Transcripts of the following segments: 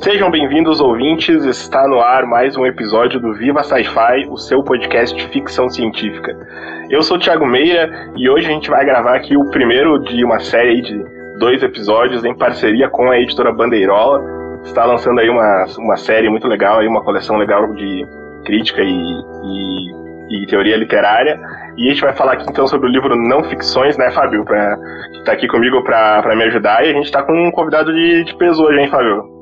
Sejam bem-vindos, ouvintes. Está no ar mais um episódio do Viva Sci-Fi, o seu podcast de ficção científica. Eu sou o Thiago Meira e hoje a gente vai gravar aqui o primeiro de uma série de dois episódios em parceria com a editora Bandeirola. Está lançando aí uma, uma série muito legal, aí uma coleção legal de crítica e, e, e teoria literária. E a gente vai falar aqui então sobre o livro Não Ficções, né, Fábio? Pra, que tá aqui comigo para me ajudar. E a gente tá com um convidado de, de peso hoje, hein, Fábio?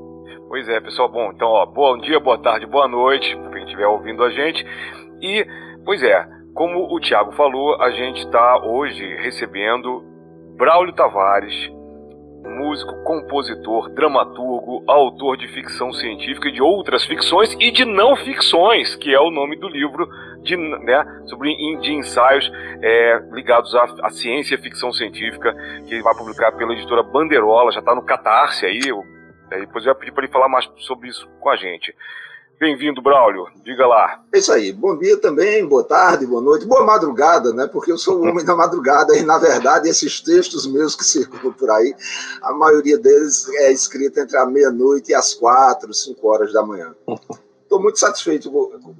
Pois é, pessoal. Bom, então, ó, bom dia, boa tarde, boa noite, para quem estiver ouvindo a gente. E, pois é, como o Tiago falou, a gente está hoje recebendo Braulio Tavares, músico, compositor, dramaturgo, autor de ficção científica e de outras ficções e de não ficções, que é o nome do livro de, né, sobre, de ensaios é, ligados à, à, ciência e ficção científica, que vai publicar pela editora Bandeirola, já está no Catarse aí, Aí depois eu ia pedir para ele falar mais sobre isso com a gente. Bem-vindo, Braulio. Diga lá. É isso aí. Bom dia também, boa tarde, boa noite, boa madrugada, né? Porque eu sou o homem da madrugada e, na verdade, esses textos meus que circulam por aí, a maioria deles é escrita entre a meia-noite e as quatro, cinco horas da manhã. Estou muito satisfeito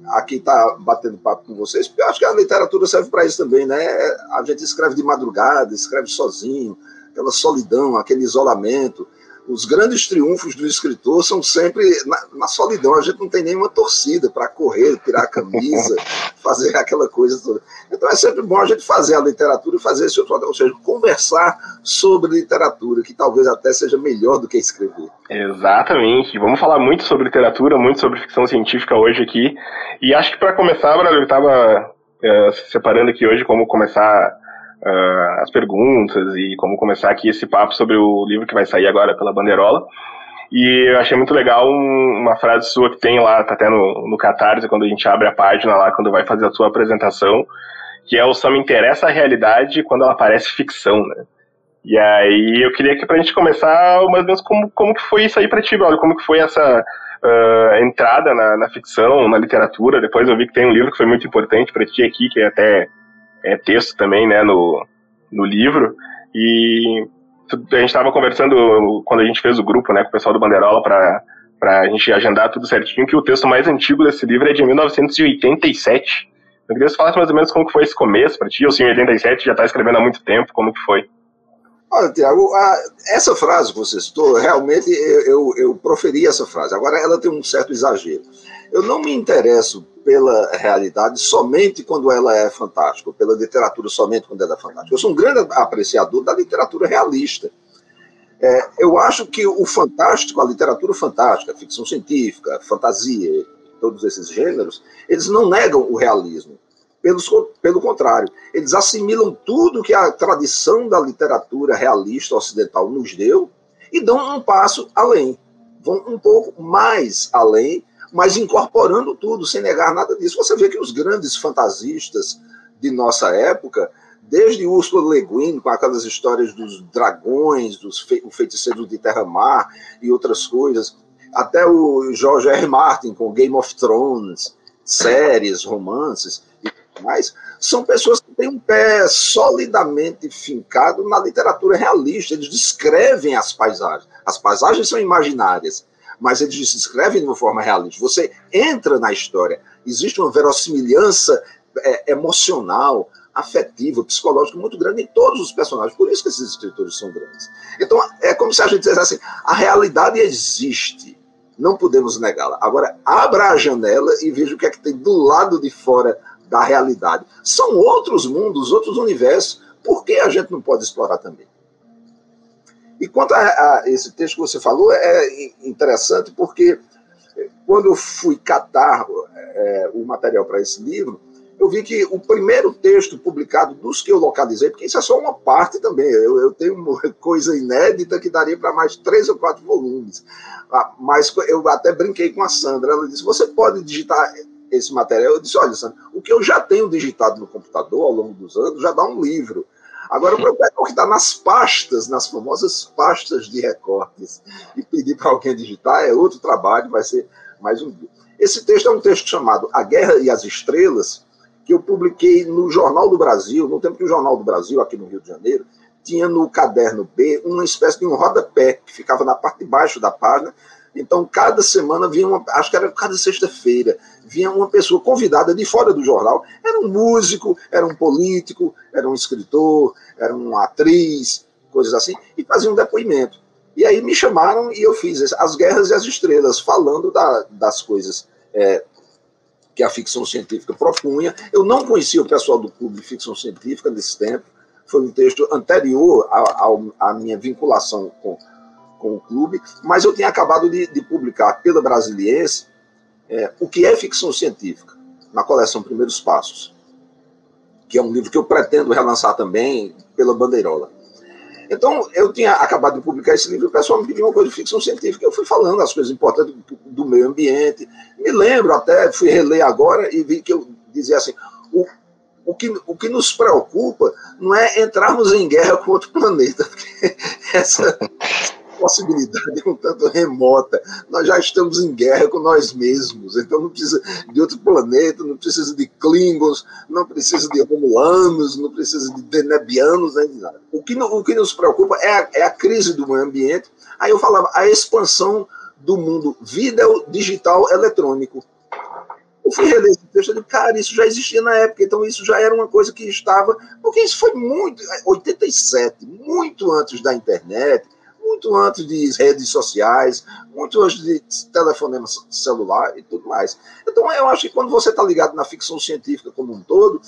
aqui estar tá batendo papo com vocês, porque eu acho que a literatura serve para isso também, né? A gente escreve de madrugada, escreve sozinho, aquela solidão, aquele isolamento os grandes triunfos do escritor são sempre na, na solidão. A gente não tem nenhuma torcida para correr, tirar a camisa, fazer aquela coisa toda. Então é sempre bom a gente fazer a literatura e fazer esse outro ou seja, conversar sobre literatura, que talvez até seja melhor do que escrever. Exatamente. Vamos falar muito sobre literatura, muito sobre ficção científica hoje aqui. E acho que para começar, eu estava é, separando aqui hoje como começar uh, as perguntas e como começar aqui esse papo sobre o livro que vai sair agora pela Bandeirola. E eu achei muito legal um, uma frase sua que tem lá, tá até no, no Catarse, quando a gente abre a página lá, quando vai fazer a sua apresentação, que é o só me interessa a realidade quando ela parece ficção, né? E aí eu queria que pra gente começar, mais ou menos, como, como que foi isso aí pra ti, olha, como que foi essa uh, entrada na, na, ficção, na literatura, depois eu vi que tem um livro que foi muito importante para ti aqui, que é até é, texto também, né, no, no livro. E a gente estava conversando quando a gente fez o grupo, né, com o pessoal do Bandeirola para para a gente agendar tudo certinho, que o texto mais antigo desse livro é de 1987. Eu queria que você falasse mais ou menos como que foi esse começo para ti, ou se em 87 já está escrevendo há muito tempo, como que foi? Olha, Tiago, essa frase que você citou, realmente eu, eu, eu proferi essa frase. Agora, ela tem um certo exagero. Eu não me interesso pela realidade somente quando ela é fantástica, ou pela literatura somente quando ela é fantástica. Eu sou um grande apreciador da literatura realista. É, eu acho que o fantástico, a literatura fantástica, a ficção científica, fantasia, todos esses gêneros, eles não negam o realismo. Pelos, pelo contrário, eles assimilam tudo que a tradição da literatura realista ocidental nos deu e dão um passo além, vão um pouco mais além mas incorporando tudo, sem negar nada disso. Você vê que os grandes fantasistas de nossa época, desde Ursula Le Guin, com aquelas histórias dos dragões, dos fe feiticeiros de Terra-Mar e outras coisas, até o George R. Martin com Game of Thrones, séries, romances e tudo mais, são pessoas que têm um pé solidamente fincado na literatura realista. Eles descrevem as paisagens. As paisagens são imaginárias mas eles descrevem de uma forma realista. Você entra na história, existe uma verossimilhança é, emocional, afetiva, psicológica muito grande em todos os personagens. Por isso que esses escritores são grandes. Então, é como se a gente dissesse assim: a realidade existe, não podemos negá-la. Agora, abra a janela e veja o que é que tem do lado de fora da realidade. São outros mundos, outros universos. Por que a gente não pode explorar também? E quanto a, a, esse texto que você falou, é interessante porque quando eu fui catar é, o material para esse livro, eu vi que o primeiro texto publicado dos que eu localizei, porque isso é só uma parte também, eu, eu tenho uma coisa inédita que daria para mais três ou quatro volumes. Ah, mas eu até brinquei com a Sandra, ela disse: você pode digitar esse material? Eu disse: olha, Sandra, o que eu já tenho digitado no computador ao longo dos anos já dá um livro. Agora, o problema é que está nas pastas, nas famosas pastas de recortes, e pedir para alguém digitar é outro trabalho, vai ser mais um dia. Esse texto é um texto chamado A Guerra e as Estrelas, que eu publiquei no Jornal do Brasil, no tempo que o Jornal do Brasil, aqui no Rio de Janeiro, tinha no caderno B uma espécie de um rodapé que ficava na parte de baixo da página, Então, cada semana vinha uma, acho que era cada sexta-feira, vinha uma pessoa convidada de fora do jornal. Era um músico, era um político, era um escritor, era uma atriz, coisas assim, e fazia um depoimento. E aí me chamaram e eu fiz As Guerras e as Estrelas, falando da, das coisas é, que a ficção científica propunha. Eu não conhecia o pessoal do Clube de Ficção Científica nesse tempo, foi um texto anterior à minha vinculação com, com o clube, mas eu tinha acabado de, de publicar pela Brasiliense é, O que é ficção científica, na coleção Primeiros Passos, que é um livro que eu pretendo relançar também pela Bandeirola. Então, eu tinha acabado de publicar esse livro e o pessoal me pediu uma coisa de ficção científica. Eu fui falando as coisas importantes do, do meio ambiente. Me lembro até, fui reler agora e vi que eu dizia assim: o, o, que, o que nos preocupa não é entrarmos em guerra com outro planeta, porque essa possibilidade é um tanto remota. Nós já estamos em guerra com nós mesmos, então não precisa de outro planeta, não precisa de Klingons, não precisa de Romulanos, não precisa de Denebianos, nem de nada. O que, o que nos preocupa é a, é a crise do meio ambiente. Aí eu falava, a expansão do mundo vídeo digital eletrônico. Eu fui reler esse texto e cara, isso já existia na época, então isso já era uma coisa que estava. Porque isso foi muito. 87, muito antes da internet, muito antes de redes sociais, muito antes de telefonema celular e tudo mais. Então, eu acho que quando você está ligado na ficção científica como um todo,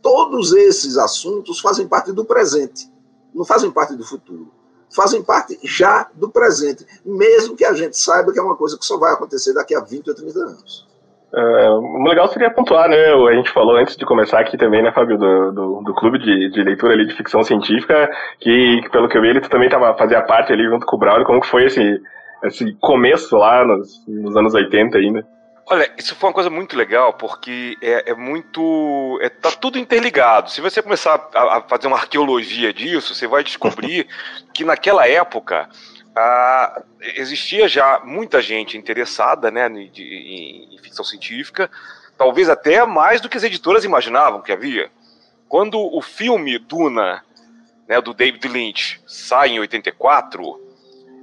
todos esses assuntos fazem parte do presente, não fazem parte do futuro. Fazem parte já do presente, mesmo que a gente saiba que é uma coisa que só vai acontecer daqui a 20 ou 30 anos. Uh, legal seria pontuar, né? A gente falou antes de começar aqui também, né, Fábio, do, do, do clube de, de, leitura ali de ficção científica, que, pelo que eu vi, ele também tava, fazia parte ali junto com o Braulio. Como que foi esse, esse começo lá nos, nos anos 80 ainda? Olha, isso foi uma coisa muito legal, porque é, é muito. É, tá tudo interligado. Se você começar a, a fazer uma arqueologia disso, você vai descobrir que naquela época ah, existia já muita gente interessada né, em, em, em, ficção científica, talvez até mais do que as editoras imaginavam que havia. Quando o filme Duna, né, do David Lynch, sai em 84,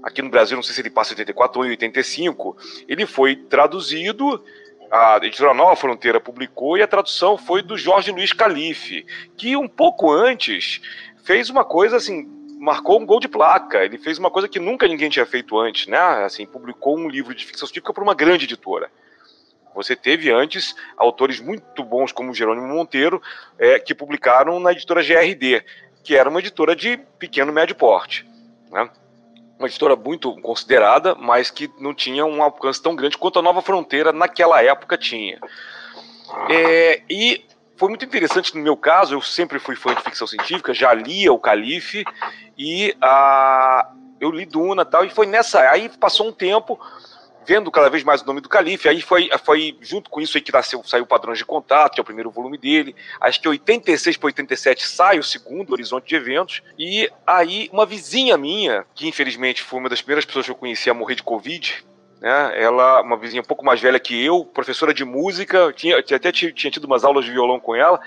aqui no Brasil não sei se ele passa em 84 ou em 85, ele foi traduzido, a editora Nova Fronteira publicou e a tradução foi do Jorge Luiz Calife, que um pouco antes fez uma coisa assim marcou um gol de placa. Ele fez uma coisa que nunca ninguém tinha feito antes, né? Assim, publicou um livro de ficção científica para uma grande editora. Você teve antes autores muito bons como Jerônimo Monteiro, é, que publicaram na editora GRD, que era uma editora de pequeno médio porte. Né? Uma editora muito considerada, mas que não tinha um alcance tão grande quanto a Nova Fronteira naquela época tinha. É, e foi muito interessante no meu caso, eu sempre fui fã de ficção científica, já lia o Calife e a, eu li Duna tal, e foi nessa. Aí passou um tempo vendo cada vez mais o nome do Calife, aí foi, foi junto com isso aí que nasceu, saiu o Padrões de Contato, que é o primeiro volume dele, acho que 86 para 87 sai o segundo Horizonte de Eventos, e aí uma vizinha minha, que infelizmente foi uma das primeiras pessoas que eu conheci a morrer de Covid, né? Ela, uma vizinha um pouco mais velha que eu, professora de música, tinha, até tinha, tido umas aulas de violão com ela.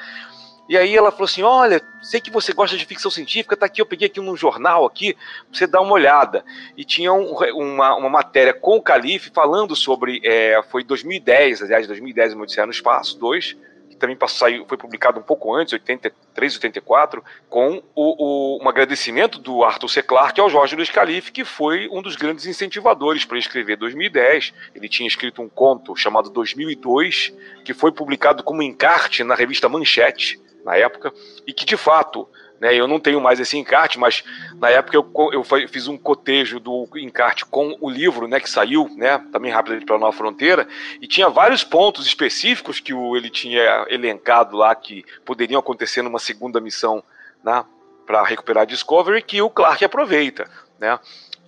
E aí ela falou assim: Olha, sei que você gosta de ficção científica, tá aqui, eu peguei aqui num jornal aqui, pra você dar uma olhada. E tinha um, uma, uma matéria com o Calife falando sobre. É, foi 2010, aliás, 2010, uma Odisseia no Espaço 2, também saiu, foi publicado um pouco antes, 83, 84, com o, o, um agradecimento do Arthur C. Clarke ao Jorge Luiz Calife, que foi um dos grandes incentivadores para escrever 2010. Ele tinha escrito um conto chamado 2002, que foi publicado como encarte na revista Manchete, na época, e que de fato né, eu não tenho mais esse encarte, mas na época eu, eu fiz um cotejo do encarte com o livro né, que saiu, né, também rápido para a Nova Fronteira, e tinha vários pontos específicos que o, ele tinha elencado lá que poderiam acontecer numa segunda missão né, para recuperar a Discovery que o Clark aproveita. Né?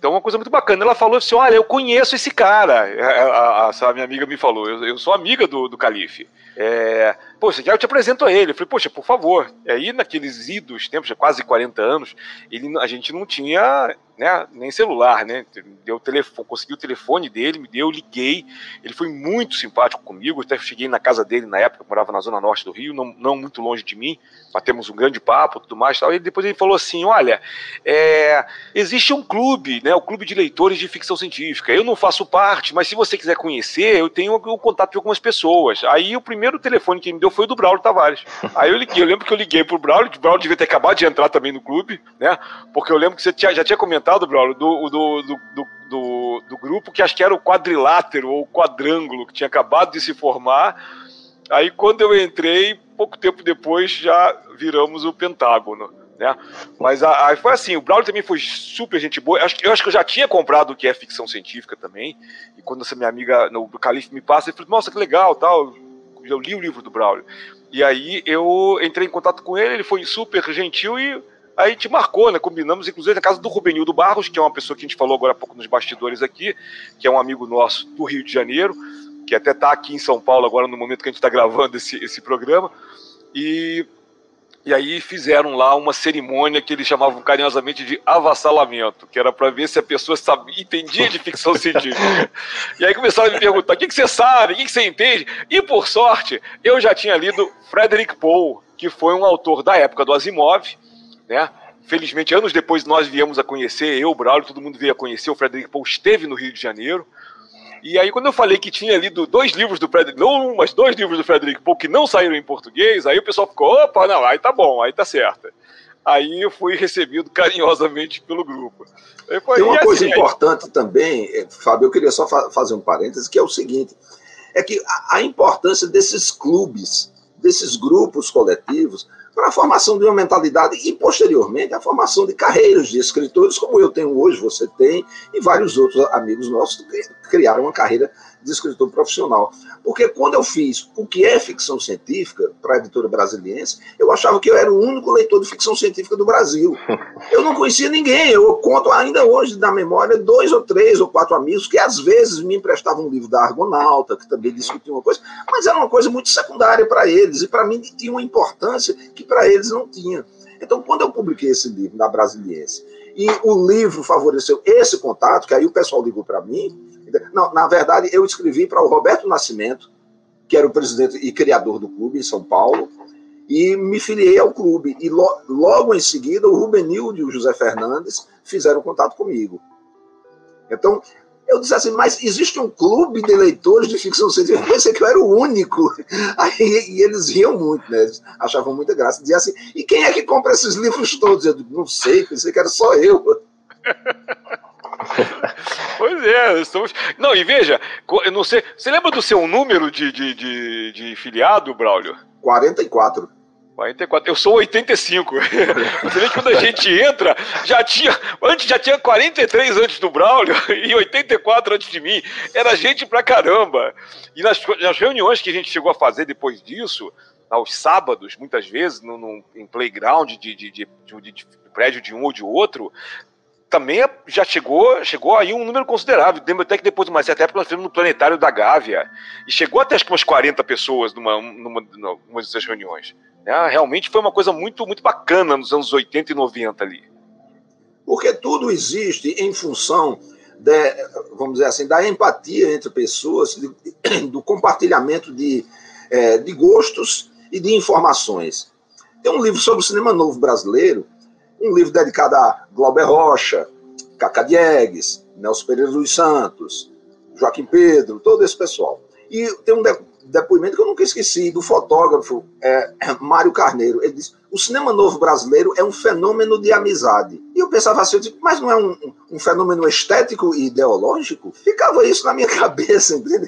Então, uma coisa muito bacana. Ela falou assim: Olha, eu conheço esse cara. A, a, a minha amiga me falou: Eu, eu sou amiga do, do Calife. É, Poxa, já eu te apresento a ele. Eu falei, poxa, por favor. E aí, naqueles idos tempos, já quase 40 anos, ele, a gente não tinha né? Nem celular, né? Deu telefone, consegui o telefone dele, me deu, liguei. Ele foi muito simpático comigo. Até cheguei na casa dele na época, morava na zona norte do Rio, não, não muito longe de mim. Batemos um grande papo, tudo mais, tal. E depois ele falou assim: olha, é, existe um clube, né? O clube de leitores de ficção científica. Eu não faço parte, mas se você quiser conhecer, eu tenho o contato de algumas pessoas. Aí o primeiro telefone que ele me deu foi o do Braulio Tavares. Aí eu liguei, eu lembro que eu liguei pro Braulio, o Braulio devia ter acabado de entrar também no clube, né? Porque eu lembro que você tinha, já tinha comentado comentado, Braulio, do, do, do, do, do grupo que acho que era o quadrilátero ou quadrângulo, que tinha acabado de se formar. Aí quando eu entrei, pouco tempo depois já viramos o Pentágono. Né? Mas a, a, foi assim, o Braulio também foi super gente boa. Eu acho, eu acho que eu já tinha comprado o que é ficção científica também. E quando essa minha amiga, no, Calife me passa, ele falou, nossa, que legal, tal. Eu li o livro do Braulio. E aí eu entrei em contato com ele, ele foi super gentil e a gente marcou, né? Combinamos, inclusive, na casa do Rubenildo Barros, que é uma pessoa que a gente falou agora há pouco nos bastidores aqui, que é um amigo nosso do Rio de Janeiro, que até está aqui em São Paulo agora no momento que a gente está gravando esse, esse programa. E, e aí fizeram lá uma cerimônia que eles chamavam carinhosamente de avassalamento, que era para ver se a pessoa sabia, entendia de ficção científica. E aí começaram a me perguntar: o que, que você sabe, o que, que você entende? E por sorte, eu já tinha lido Frederick Poe, que foi um autor da época do Asimov né? Felizmente, anos depois nós viemos a conhecer, eu, o Braulio, todo mundo veio a conhecer, o Frederico Paul esteve no Rio de Janeiro. E aí, quando eu falei que tinha lido dois livros do Frederico, não um, mas dois livros do Frederico Paul que não saíram em português, aí o pessoal ficou, opa, não, aí tá bom, aí tá certo. Aí eu fui recebido carinhosamente pelo grupo. Foi, Tem uma coisa assim, importante aí... também, eh, Fábio, eu queria só fa fazer um parêntese, que é o seguinte, é que a, a importância desses clubes, desses grupos coletivos, para a formação de uma mentalidade e, posteriormente, a formação de carreiras de escritores, como eu tenho hoje, você tem, e vários outros amigos nossos que criaram uma carreira de escritor profissional. Porque quando eu fiz o que é ficção científica para a editora brasiliense, eu achava que eu era o único leitor de ficção científica do Brasil. Eu não conhecia ninguém. Eu conto ainda hoje na memória dois ou três ou quatro amigos que às vezes me emprestavam um livro da Argonauta, que também discutia uma coisa, mas era uma coisa muito secundária para eles e para mim tinha uma importância que para eles não tinha. Então, quando eu publiquei esse livro na Brasiliense e o livro favoreceu esse contato, que aí o pessoal ligou para mim, não, na verdade, eu escrevi para o Roberto Nascimento, que era o presidente e criador do clube em São Paulo, e me filiei ao clube. E lo, logo em seguida, o Rubenildo e o José Fernandes fizeram contato comigo. Então, eu disse assim, mas existe um clube de leitores de ficção científica? Eu pensei que eu era o único. Aí, e eles riam muito, né? Eles achavam muita graça. Diziam assim, e quem é que compra esses livros todos? Eu não sei, pensei que era só eu. pois é, estamos. Não, e veja, eu não sei. Você lembra do seu número de, de, de, de filiado, Braulio? 44. 44. Eu sou 85. Você vê que quando a gente entra, já tinha. Antes já tinha 43 antes do Braulio e 84 antes de mim. Era gente pra caramba. E nas, nas reuniões que a gente chegou a fazer depois disso, aos sábados, muitas vezes, no, no em playground de, de, de, de, prédio de um ou de outro, também é, já chegou, chegou aí um número considerável. Lembro até que depois de uma certa época nós fizemos no Planetário da Gávea. E chegou até acho que umas 40 pessoas numa, numa, numa dessas reuniões. É, realmente foi uma coisa muito, muito bacana nos anos 80 e 90 ali. Porque tudo existe em função, de, vamos dizer assim, da empatia entre pessoas, do compartilhamento de, é, de gostos e de informações. Tem um livro sobre o cinema novo brasileiro um livro dedicado a Glauber Rocha, Cacá Diegues, Nelson Pereira dos Santos, Joaquim Pedro, todo esse pessoal. E tem um depoimento que eu nunca esqueci, do fotógrafo é, Mário Carneiro. Ele disse: o cinema novo brasileiro é um fenômeno de amizade. E eu pensava assim, eu disse, mas não é um, um, fenômeno estético e ideológico? Ficava isso na minha cabeça, entende?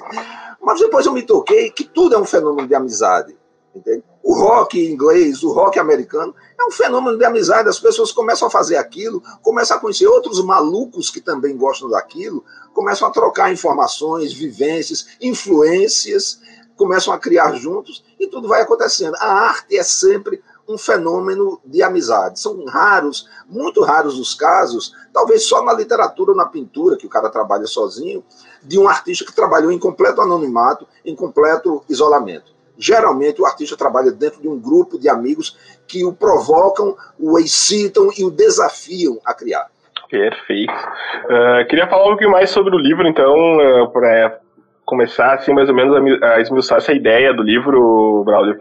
Mas depois eu me toquei que tudo é um fenômeno de amizade. Entende? O rock inglês, o rock americano, é um fenômeno de amizade. As pessoas começam a fazer aquilo, começam a conhecer outros malucos que também gostam daquilo, começam a trocar informações, vivências, influências, começam a criar juntos e tudo vai acontecendo. A arte é sempre um fenômeno de amizade. São raros, muito raros os casos, talvez só na literatura ou na pintura, que o cara trabalha sozinho, de um artista que trabalhou em completo anonimato, em completo isolamento. Geralmente o artista trabalha dentro de um grupo de amigos que o provocam, o excitam e o desafiam a criar. Perfeito. Uh, queria falar um pouquinho mais sobre o livro, então, uh, para começar, assim, mais ou menos a, a esmiuçar essa ideia do livro, Braulio,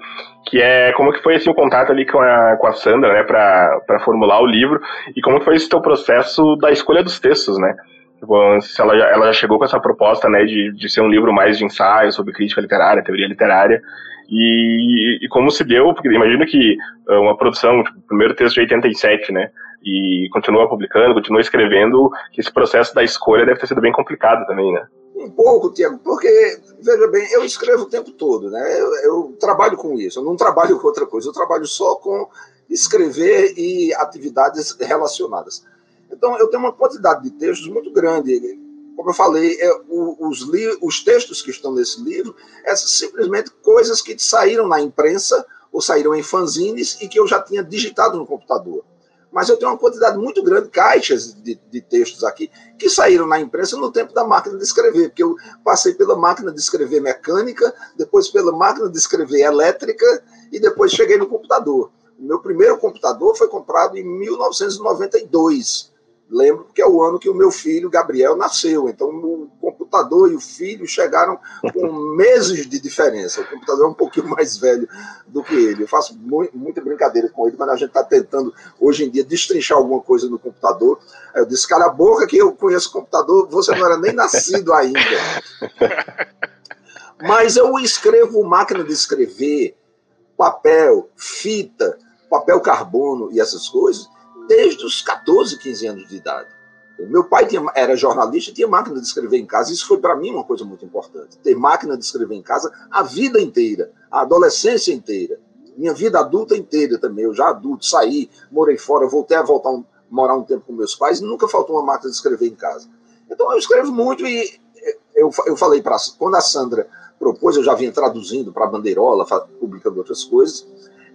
que é como que foi, assim, o contato ali com a, com a Sandra, né, para formular o livro, e como foi esse teu processo da escolha dos textos, né? Tipo, se ela, já, ela já chegou com essa proposta, né, de, de ser um livro mais de ensaio sobre crítica literária, teoria literária, e, e como se deu, porque imagino que uma produção, tipo, primeiro texto de 87, né, e continua publicando, continua escrevendo, que esse processo da escolha deve ter sido bem complicado também, né? Um pouco, Tiago, porque, veja bem, eu escrevo o tempo todo, né? Eu, eu, trabalho com isso, eu não trabalho com outra coisa, eu trabalho só com escrever e atividades relacionadas. Então, eu tenho uma quantidade de textos muito grande. Como eu falei, é, os, os textos que estão nesse livro é simplesmente coisas que saíram na imprensa ou saíram em fanzines e que eu já tinha digitado no computador mas eu tenho uma quantidade muito grande, caixas de, de, textos aqui, que saíram na imprensa no tempo da máquina de escrever, porque eu passei pela máquina de escrever mecânica, depois pela máquina de escrever elétrica e depois cheguei no computador. O meu primeiro computador foi comprado em 1992 lembro que é o ano que o meu filho Gabriel nasceu. Então o computador e o filho chegaram com meses de diferença. O computador é um pouquinho mais velho do que ele. Eu faço muita brincadeira com ele quando a gente está tentando hoje em dia destrinchar alguma coisa no computador. Aí eu disse, cara, a boca que eu conheço o computador, você não era nem nascido ainda. Mas eu escrevo máquina de escrever, papel, fita, papel carbono e essas coisas desde os 14, 15 anos de idade. Meu pai tinha, era jornalista tinha máquina de escrever em casa. Isso foi para mim uma coisa muito importante. Ter máquina de escrever em casa a vida inteira, a adolescência inteira, minha vida adulta inteira também. Eu já adulto, saí, morei fora, voltei a voltar um, morar um tempo com meus pais e nunca faltou uma máquina de escrever em casa. Então eu escrevo muito e eu, eu falei para quando a Sandra propôs, eu já vinha traduzindo para Bandeirola, publicando outras coisas.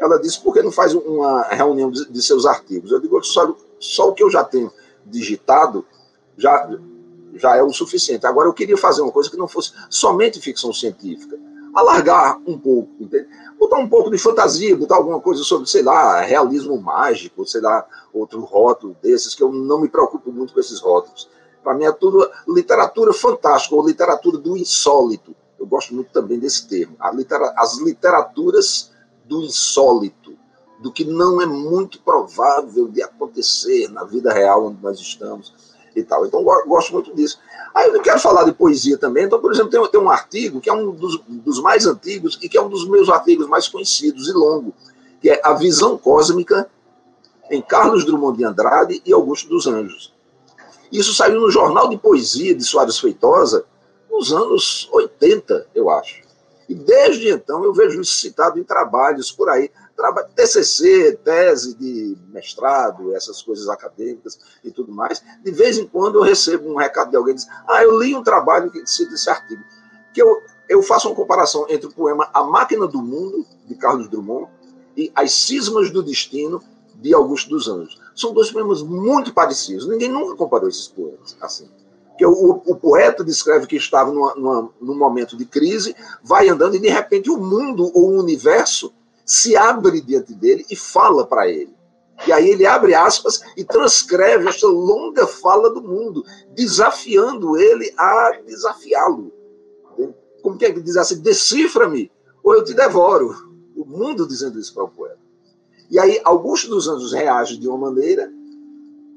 Ela disse, por que não faz uma reunião de, de seus artigos? Eu digo, só, só o que eu já tenho digitado já, já é o suficiente. Agora, eu queria fazer uma coisa que não fosse somente ficção científica. Alargar um pouco, entende? botar um pouco de fantasia, botar alguma coisa sobre, sei lá, realismo mágico, sei lá, outro rótulo desses, que eu não me preocupo muito com esses rótulos. Para mim é tudo literatura fantástica, ou literatura do insólito. Eu gosto muito também desse termo. Litera as literaturas do insólito, do que não é muito provável de acontecer na vida real onde nós estamos e tal. Então, gosto muito disso. Aí eu quero falar de poesia também. Então, por exemplo, tem, tem um artigo que é um dos, dos, mais antigos e que é um dos meus artigos mais conhecidos e longo, que é A Visão Cósmica em Carlos Drummond de Andrade e Augusto dos Anjos. Isso saiu no Jornal de Poesia de Soares Feitosa nos anos 80, eu acho. E desde então eu vejo isso citado em trabalhos por aí, TCC, tese de mestrado, essas coisas acadêmicas e tudo mais. De vez em quando eu recebo um recado de alguém diz: Ah, eu li um trabalho que cita esse artigo. Que eu, eu faço uma comparação entre o poema A Máquina do Mundo, de Carlos Drummond, e As Cismas do Destino, de Augusto dos Anjos. São dois poemas muito parecidos. Ninguém nunca comparou esses poemas assim que o, o, poeta descreve que estava numa, numa, num momento de crise, vai andando e de repente o mundo ou o universo se abre diante dele e fala para ele. E aí ele abre aspas e transcreve esta longa fala do mundo, desafiando ele a desafiá-lo. Como que é que diz assim? Decifra-me ou eu te devoro. O mundo dizendo isso para o poeta. E aí Augusto dos Anjos reage de uma maneira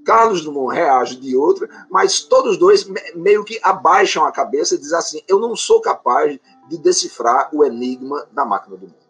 Carlos Drummond reage de outra, mas todos dois meio que abaixam a cabeça e dizem assim: eu não sou capaz de decifrar o enigma da máquina do mundo.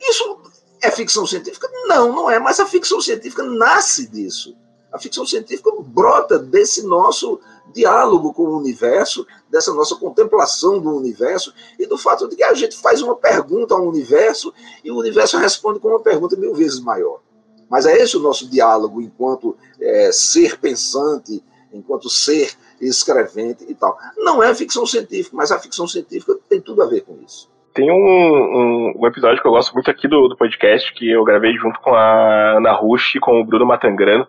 Isso é ficção científica? Não, não é, mas a ficção científica nasce disso. A ficção científica brota desse nosso diálogo com o universo, dessa nossa contemplação do universo e do fato de que a gente faz uma pergunta ao universo e o universo responde com uma pergunta mil vezes maior. Mas é esse o nosso diálogo enquanto é, ser pensante, enquanto ser escrevente e tal. Não é ficção científica, mas a ficção científica tem tudo a ver com isso. Tem um, um, um episódio que eu gosto muito aqui do, do, podcast, que eu gravei junto com a Ana Rush e com o Bruno Matangrano,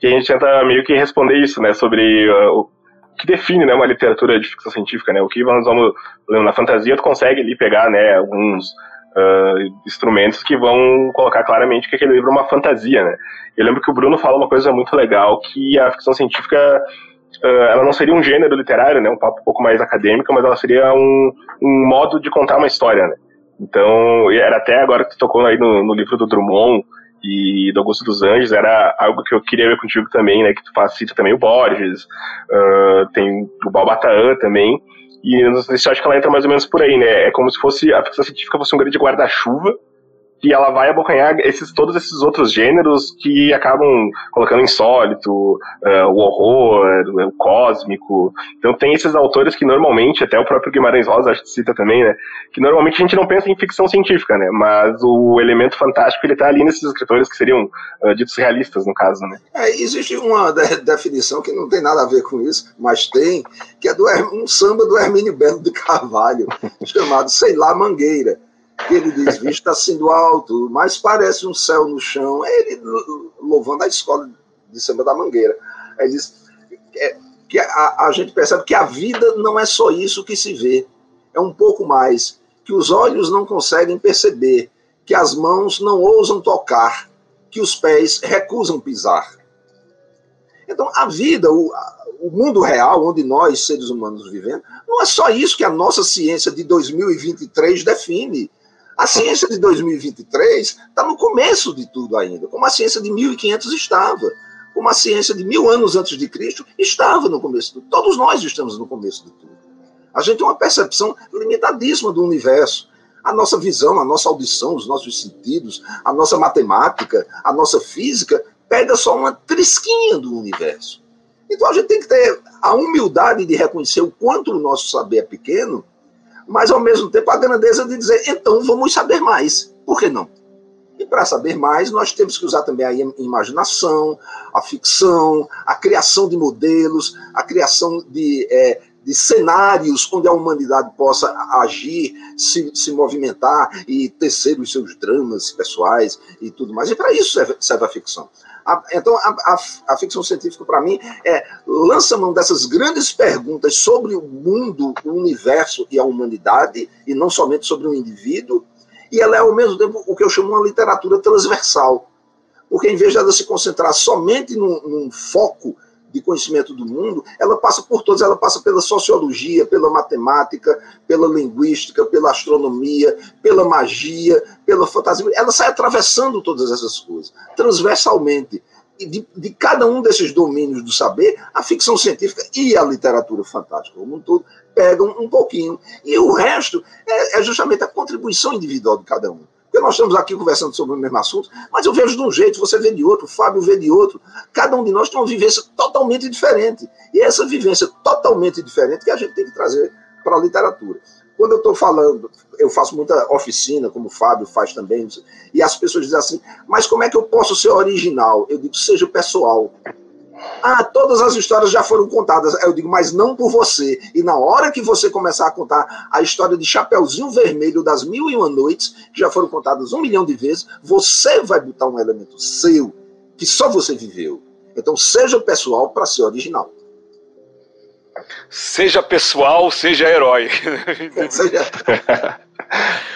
que a gente tenta meio que responder isso, né, sobre uh, o que define né, uma literatura de ficção científica, né, o que nós vamos, na fantasia tu consegue ali pegar, né, alguns uh, instrumentos que vão colocar claramente que aquele livro é uma fantasia, né? Eu lembro que o Bruno fala uma coisa muito legal, que a ficção científica uh, ela não seria um gênero literário, né? Um papo um pouco mais acadêmico, mas ela seria um, um modo de contar uma história, né? Então, era até agora que tu tocou aí no, no livro do Drummond, e do Augusto dos Anjos era algo que eu queria ver contigo também, né? Que tu faz, cita também o Borges, uh, tem o Balbataan também. E eu acho que ela entra mais ou menos por aí, né? É como se fosse a ficção científica fosse um grande guarda-chuva que ela vai abocanhar esses, todos esses outros gêneros que acabam colocando insólito, uh, o horror, o cósmico. Então tem esses autores que normalmente, até o próprio Guimarães Rosa acho que cita também, né? Que normalmente a gente não pensa em ficção científica, né? Mas o elemento fantástico ele tá ali nesses escritores que seriam uh, ditos realistas, no caso, né? É, existe uma de definição que não tem nada a ver com isso, mas tem, que é do, um samba do Hermínio Belo de Carvalho, chamado Sei lá Mangueira que ele diz, vista assim do alto, mas parece um céu no chão. É ele louvando a escola de samba da Mangueira. Ele diz é, que a, a gente percebe que a vida não é só isso que se vê, é um pouco mais, que os olhos não conseguem perceber, que as mãos não ousam tocar, que os pés recusam pisar. Então, a vida, o, o mundo real, onde nós, seres humanos, vivemos, não é só isso que a nossa ciência de 2023 define. A ciência de 2023 está no começo de tudo ainda, como a ciência de 1500 estava, como a ciência de mil anos antes de Cristo estava no começo de tudo. Todos nós estamos no começo de tudo. A gente tem uma percepção limitadíssima do universo. A nossa visão, a nossa audição, os nossos sentidos, a nossa matemática, a nossa física, pega só uma trisquinha do universo. Então a gente tem que ter a humildade de reconhecer o quanto o nosso saber é pequeno mas ao mesmo tempo a grandeza de dizer, então vamos saber mais. Por que não? E para saber mais, nós temos que usar também a imaginação, a ficção, a criação de modelos, a criação de, é, de cenários onde a humanidade possa agir, se, se movimentar e tecer os seus dramas pessoais e tudo mais. E para isso serve, serve a ficção. A, então, a, a, a ficção científica, para mim, é lança mão dessas grandes perguntas sobre o mundo, o universo e a humanidade, e não somente sobre o indivíduo, e ela é, ao mesmo tempo, o que eu chamo uma literatura transversal. Porque, em vez de ela se concentrar somente num, num foco de conhecimento do mundo, ela passa por todos, ela passa pela sociologia, pela matemática, pela linguística, pela astronomia, pela magia, pela fantasia, ela sai atravessando todas essas coisas, transversalmente. E de, de cada um desses domínios do saber, a ficção científica e a literatura fantástica como um todo pegam um pouquinho. E o resto é, é justamente a contribuição individual de cada um. Porque nós estamos aqui conversando sobre o mesmo assunto, mas eu vejo de um jeito, você vê de outro, o Fábio vê de outro. Cada um de nós tem uma vivência totalmente diferente. E é essa vivência totalmente diferente que a gente tem que trazer para a literatura. Quando eu estou falando, eu faço muita oficina, como o Fábio faz também, e as pessoas dizem assim, mas como é que eu posso ser original? Eu digo, seja pessoal. Ah, todas as histórias já foram contadas. Eu digo, mas não por você. E na hora que você começar a contar a história de Chapeuzinho Vermelho das Mil e Uma Noites, que já foram contadas um milhão de vezes, você vai botar um elemento seu, que só você viveu. Então seja pessoal para ser original. Seja pessoal, seja herói. seja...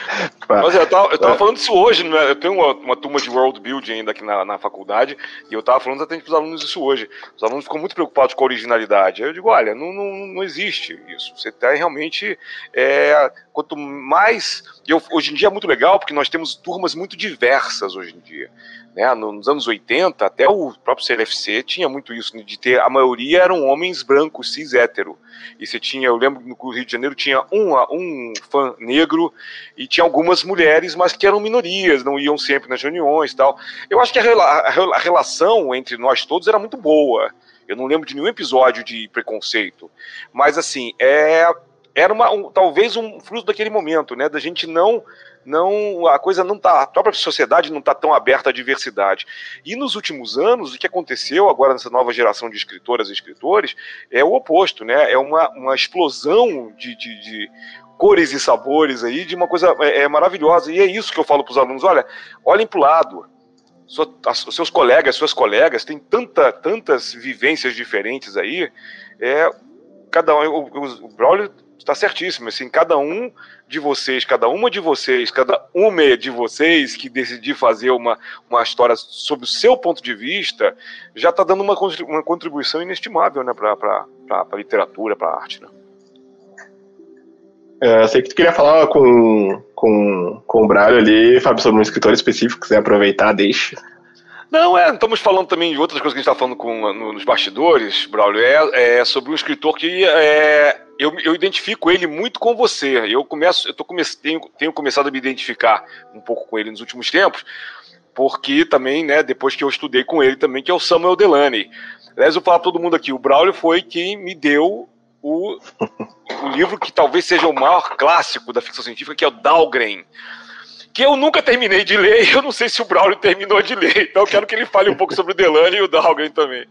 Mas eu tava, eu tava falando isso hoje, né? eu tenho uma, uma, turma de world building ainda aqui na, na faculdade, e eu tava falando exatamente para os alunos isso hoje. Os alunos ficam muito preocupados com a originalidade. Aí eu digo, olha, não, não, não existe isso. Você tem tá realmente. É, quanto mais. Eu, hoje em dia é muito legal, porque nós temos turmas muito diversas hoje em dia. Né? Nos anos 80, até o próprio CLFC tinha muito isso, de ter. A maioria eram homens brancos, cis hétero. E você tinha, eu lembro no Rio de Janeiro tinha um, um fã negro e tinha algumas mulheres, mas que eram minorias, não iam sempre nas reuniões tal. Eu acho que a, a, a relação entre nós todos era muito boa. Eu não lembro de nenhum episódio de preconceito. Mas assim, é, era uma, um, talvez um fruto daquele momento, né? Da gente não não a coisa não tá a própria sociedade não está tão aberta à diversidade. E nos últimos anos o que aconteceu agora nessa nova geração de escritoras e escritores é o oposto né? É uma, uma explosão de, de, de cores e sabores aí de uma coisa é, é maravilhosa. E é isso que eu falo para os alunos olha olhem para o lado os seus colegas suas colegas têm tanta tantas vivências diferentes aí é cada um o, o Braulio está certíssimo. Assim, cada um de vocês, cada uma de vocês, cada uma de vocês que decidir fazer uma, uma história sob o seu ponto de vista, já está dando uma, uma contribuição inestimável né, para a literatura, para a arte. Né? É, sei que tu queria falar com, com, com o Braulio ali, Fábio, sobre um escritor específico, quiser aproveitar, deixa. Não, é, estamos falando também de outras coisas que a gente está falando com, no, nos bastidores, Braulio, é, é, sobre um escritor que é, eu, eu identifico ele muito com você. Eu começo, eu tô come, tenho, tenho começado a me identificar um pouco com ele nos últimos tempos, porque também, né, depois que eu estudei com ele também, que é o Samuel Delaney. Aliás, eu falo para todo mundo aqui, o Braulio foi quem me deu o, o livro que talvez seja o maior clássico da ficção científica, que é o Dahlgren que eu nunca terminei de ler e eu não sei se o Braulio terminou de ler. Então eu quero que ele fale um pouco sobre o Delane e o Dahlgren também.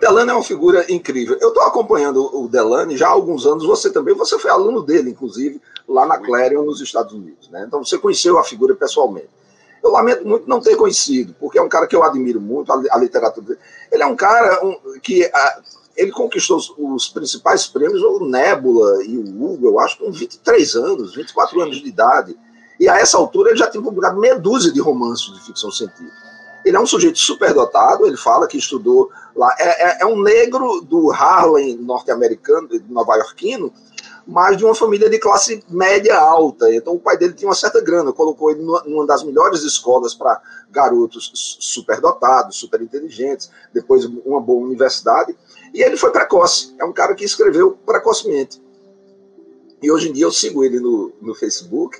Delane é uma figura incrível. Eu estou acompanhando o Delane já há alguns anos. Você também, você foi aluno dele, inclusive, lá na Clarion, nos Estados Unidos. Né? Então você conheceu a figura pessoalmente. Eu lamento muito não ter conhecido, porque é um cara que eu admiro muito, a, a literatura dele. Ele é um cara um, que a, ele conquistou os, os, principais prêmios, o Nebula e o Hugo, eu acho, com 23 anos, 24 Sim. anos de idade. E a essa altura ele já tinha publicado meia dúzia de romances de ficção científica. Ele é um sujeito superdotado, ele fala que estudou lá. É, é, é um negro do Harlem norte-americano, nova-iorquino, mas de uma família de classe média alta. Então o pai dele tinha uma certa grana, colocou ele numa das melhores escolas para garotos superdotados, super inteligentes, depois uma boa universidade. E ele foi precoce, é um cara que escreveu precocemente. E hoje em dia eu sigo ele no, no Facebook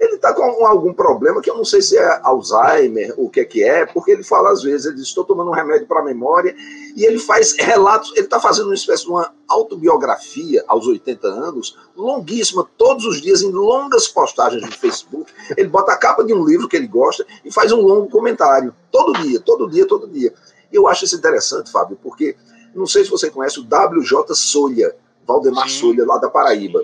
ele está com algum problema que eu não sei se é Alzheimer, o que é que é, porque ele fala às vezes, ele diz, estou tomando um remédio para a memória, e ele faz relatos, ele está fazendo uma espécie de uma autobiografia aos 80 anos, longuíssima, todos os dias, em longas postagens no Facebook. Ele bota a capa de um livro que ele gosta e faz um longo comentário, todo dia, todo dia, todo dia. E eu acho isso interessante, Fábio, porque não sei se você conhece o WJ Solha, Valdemar Sim. Solha, lá da Paraíba.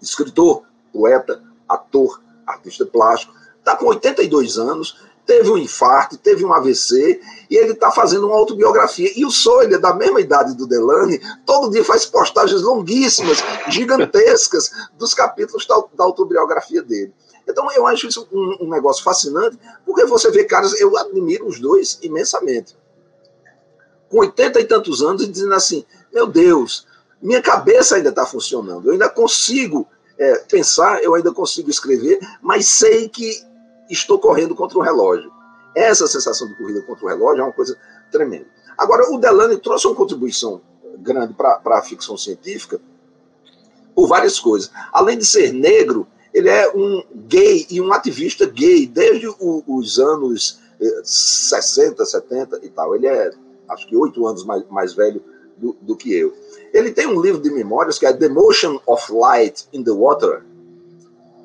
Escritor, poeta, ator, artista plástico, está com 82 anos, teve um infarto, teve um AVC, e ele está fazendo uma autobiografia. E o Sawyer, da mesma idade do Delane, todo dia faz postagens longuíssimas, gigantescas, dos capítulos da, da autobiografia dele. Então eu acho isso um, um, negócio fascinante, porque você vê caras, eu admiro os dois imensamente. Com 80 e tantos anos, e dizendo assim: meu Deus, minha cabeça ainda está funcionando, eu ainda consigo é, pensar, eu ainda consigo escrever, mas sei que estou correndo contra o relógio. Essa sensação de corrida contra o relógio é uma coisa tremenda. Agora, o Delane trouxe uma contribuição grande para a ficção científica por várias coisas. Além de ser negro, ele é um gay e um ativista gay desde o, os anos 60, eh, 70 e tal. Ele é, acho que, oito anos mais, mais velho do, do que eu. Ele tem um livro de memórias que é The Motion of Light in the Water,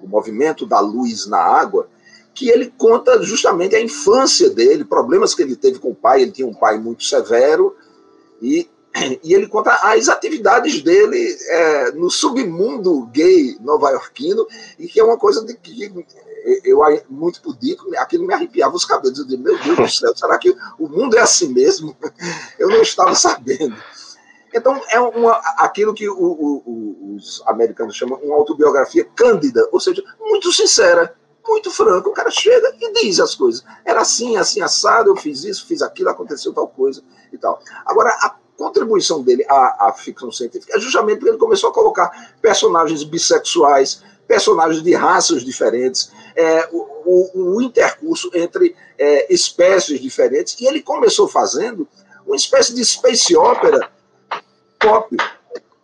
o movimento da luz na água, que ele conta justamente a infância dele, problemas que ele teve com o pai. Ele tinha um pai muito severo e, e ele conta as atividades dele é, no submundo gay nova-iorquino e que é uma coisa de que eu muito pudico, aquilo me arrepiava os cabelos. Eu disse, meu Deus do céu, será que o mundo é assim mesmo? Eu não estava sabendo. Então, é uma, aquilo que o, o, os americanos chamam uma autobiografia cândida, ou seja, muito sincera, muito franca. O cara chega e diz as coisas. Era assim, assim, assado, eu fiz isso, fiz aquilo, aconteceu tal coisa e tal. Agora, a contribuição dele à, à ficção científica é justamente porque ele começou a colocar personagens bissexuais, personagens de raças diferentes, é, o, o, o, intercurso entre é, espécies diferentes, e ele começou fazendo uma espécie de space opera pop,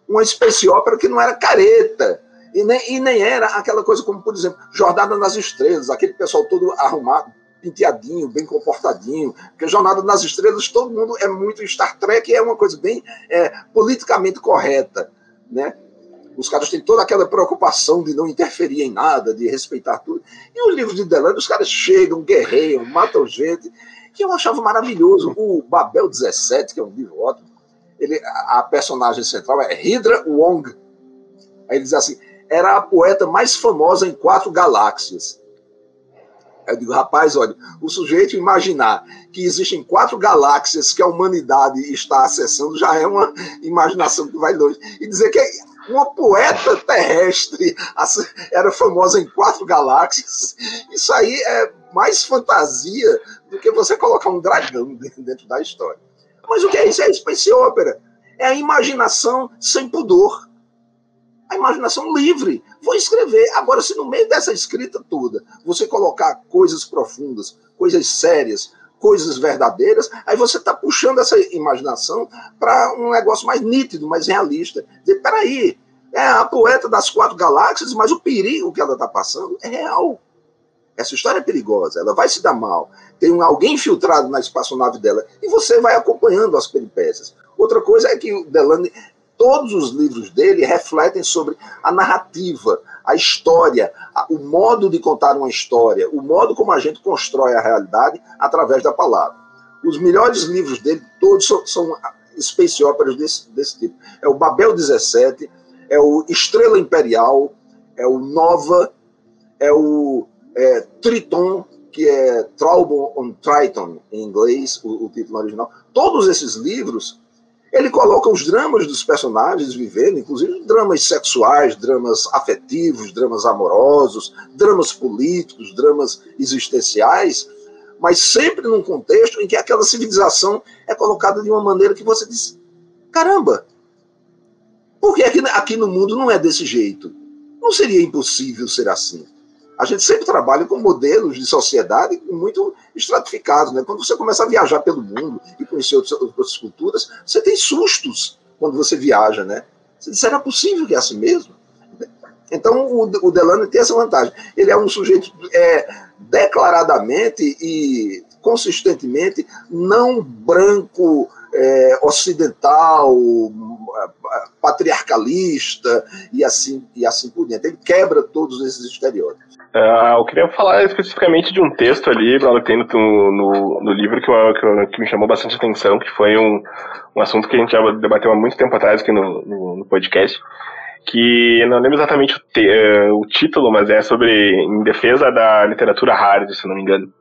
uma espécie ópera que não era careta, e nem, e nem era aquela coisa como, por exemplo, Jornada nas Estrelas, aquele pessoal todo arrumado, penteadinho, bem comportadinho, porque Jornada nas Estrelas, todo mundo é muito Star Trek, é uma coisa bem é, politicamente correta, né? Os caras têm toda aquela preocupação de não interferir em nada, de respeitar tudo. E o livro de Delano, os caras chegam, guerreiam, matam gente, que eu achava maravilhoso. O Babel 17, que é um livro ótimo, ele, a personagem central é Hydra Wong. Aí ele diz assim: era a poeta mais famosa em quatro galáxias. Eu digo, rapaz, olha, o sujeito imaginar que existem quatro galáxias que a humanidade está acessando já é uma imaginação que vai longe. E dizer que uma poeta terrestre, era famosa em quatro galáxias. Isso aí é mais fantasia do que você colocar um dragão dentro da história. Mas o que é isso? É space opera. É a imaginação sem pudor. A imaginação livre. Vou escrever. Agora, se no meio dessa escrita toda você colocar coisas profundas, coisas sérias, coisas verdadeiras, aí você está puxando essa imaginação para um negócio mais nítido, mais realista. Dizer, peraí, é a poeta das quatro galáxias, mas o perigo que ela está passando é real. Essa história é perigosa, ela vai se dar mal. Tem alguém infiltrado na espaçonave dela e você vai acompanhando as peripécias. Outra coisa é que o Delane, todos os livros dele refletem sobre a narrativa, a história, o modo de contar uma história, o modo como a gente constrói a realidade através da palavra. Os melhores livros dele, todos são, são space operas desse, desse tipo. É o Babel 17, é o Estrela Imperial, é o Nova, é o é, Triton, que é Trouble on Triton, em inglês, o, o título original. Todos esses livros ele coloca os dramas dos personagens vivendo, inclusive dramas sexuais, dramas afetivos, dramas amorosos, dramas políticos, dramas existenciais, mas sempre num contexto em que aquela civilização é colocada de uma maneira que você diz: caramba, por que aqui, aqui no mundo não é desse jeito? Não seria impossível ser assim. A gente sempre trabalha com modelos de sociedade muito estratificados. Né? Quando você começa a viajar pelo mundo e conhecer outras culturas, você tem sustos quando você viaja. Né? Você diz, será possível que é assim mesmo? Então, o, o Delano tem essa vantagem. Ele é um sujeito é, declaradamente e consistentemente não branco, é, ocidental, patriarcalista e assim, e assim por diante. Ele quebra todos esses estereótipos. Uh, eu queria falar especificamente de um texto ali, que tem no, no, no livro que, eu, que, eu, que, me chamou bastante atenção, que foi um, um assunto que a gente já debateu há muito tempo atrás aqui no, no, no podcast, que não lembro exatamente o, te, uh, o, título, mas é sobre em defesa da literatura hard, se não me engano.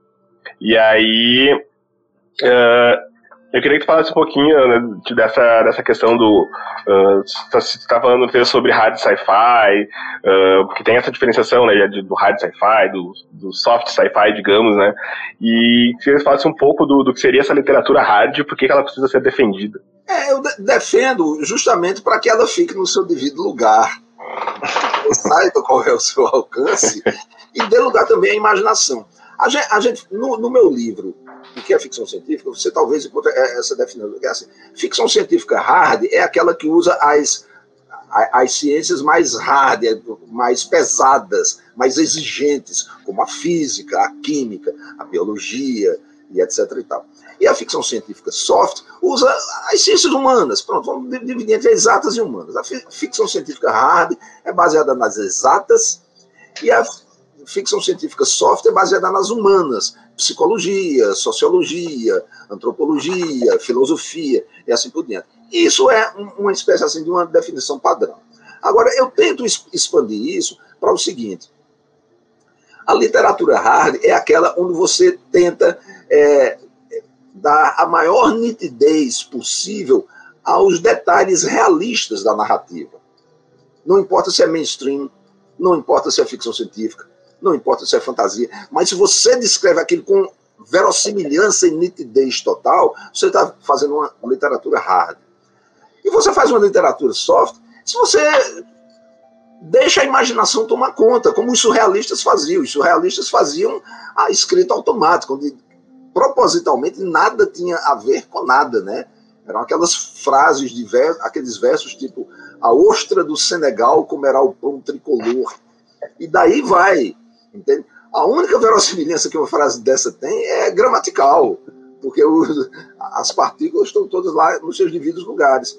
E aí uh, eu queria que tu falasse um pouquinho né, dessa, dessa questão do. Uh, você está falando sobre hard sci-fi, uh, porque tem essa diferenciação né, do hard sci-fi, do, do soft sci-fi, digamos, né? E que você falasse um pouco do, do que seria essa literatura hard e por que ela precisa ser defendida. É, eu de defendo justamente para que ela fique no seu devido lugar. Saiba qual é o seu alcance e dê lugar também à imaginação. A gente, a gente no, no meu livro, o que é ficção científica, você talvez encontre é, essa definição. É assim, ficção científica hard é aquela que usa as, as ciências mais hard, mais pesadas, mais exigentes, como a física, a química, a biologia e etc. E, tal. e a ficção científica soft usa as ciências humanas. Pronto, vamos dividir entre exatas e humanas. A ficção científica hard é baseada nas exatas e a ficção científica soft é baseada nas humanas, psicologia, sociologia, antropologia, filosofia e assim por diante. Isso é uma espécie assim de uma definição padrão. Agora, eu tento expandir isso para o seguinte: a literatura hard é aquela onde você tenta é, dar a maior nitidez possível aos detalhes realistas da narrativa. Não importa se é mainstream, não importa se é ficção científica, não importa se é fantasia, mas se você descreve aquilo com verossimilhança e nitidez total, você está fazendo uma literatura hard. E você faz uma literatura soft se você deixa a imaginação tomar conta, como os surrealistas faziam. Os surrealistas faziam a escrita automática, onde propositalmente nada tinha a ver com nada, né? Eram aquelas frases de versos, aqueles versos tipo a ostra do Senegal comerá o pão tricolor. E daí vai. Entende? A única verossimilhança que uma frase dessa tem é gramatical, porque as partículas estão todas lá nos seus devidos lugares.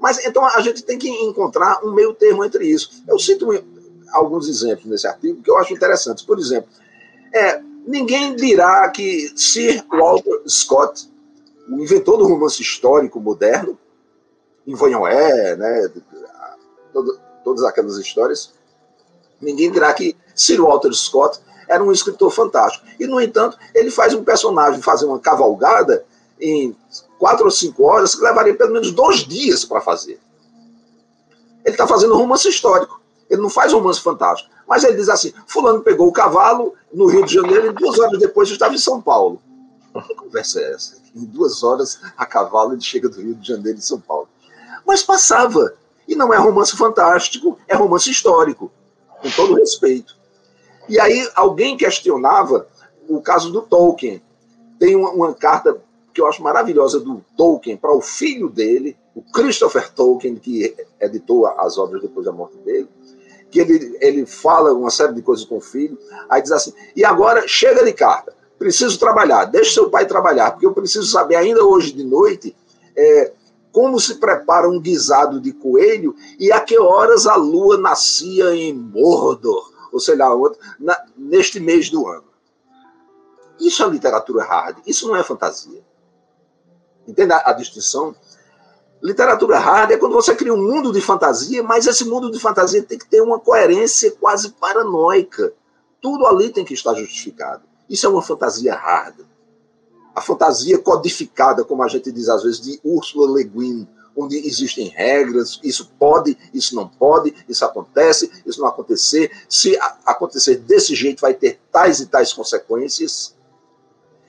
Mas então a gente tem que encontrar um meio termo entre isso. Eu cito alguns exemplos nesse artigo que eu acho interessantes. Por exemplo, é, ninguém dirá que Sir Walter Scott, o inventor do romance histórico moderno, em Vanhoé, né, todas aquelas histórias, ninguém dirá que Sir Walter Scott era um escritor fantástico. E, no entanto, ele faz um personagem fazer uma cavalgada em quatro ou cinco horas que levaria pelo menos dois dias para fazer. Ele está fazendo romance histórico. Ele não faz romance fantástico. Mas ele diz assim: Fulano pegou o cavalo no Rio de Janeiro e duas horas depois estava em São Paulo. Que conversa é essa? Em duas horas a cavalo ele chega do Rio de Janeiro e São Paulo. Mas passava. E não é romance fantástico, é romance histórico, com todo respeito. E aí alguém questionava o caso do Tolkien. Tem uma, uma carta que eu acho maravilhosa do Tolkien para o filho dele, o Christopher Tolkien, que editou as obras depois da morte dele, que ele, ele fala uma série de coisas com o filho, aí diz assim: e agora chega de carta, preciso trabalhar, deixe seu pai trabalhar, porque eu preciso saber ainda hoje de noite é, como se prepara um guisado de coelho e a que horas a lua nascia em Mordor, ou sei lá, na, neste mês do ano. Isso é literatura hard, isso não é fantasia. Entende a, a distinção? Literatura hard é quando você cria um mundo de fantasia, mas esse mundo de fantasia tem que ter uma coerência quase paranoica. Tudo ali tem que estar justificado. Isso é uma fantasia hard. A fantasia codificada, como a gente diz às vezes, de Ursula Le Guin, onde existem regras, isso pode, isso não pode, isso acontece, isso não acontecer. Se acontecer desse jeito, vai ter tais e tais consequências.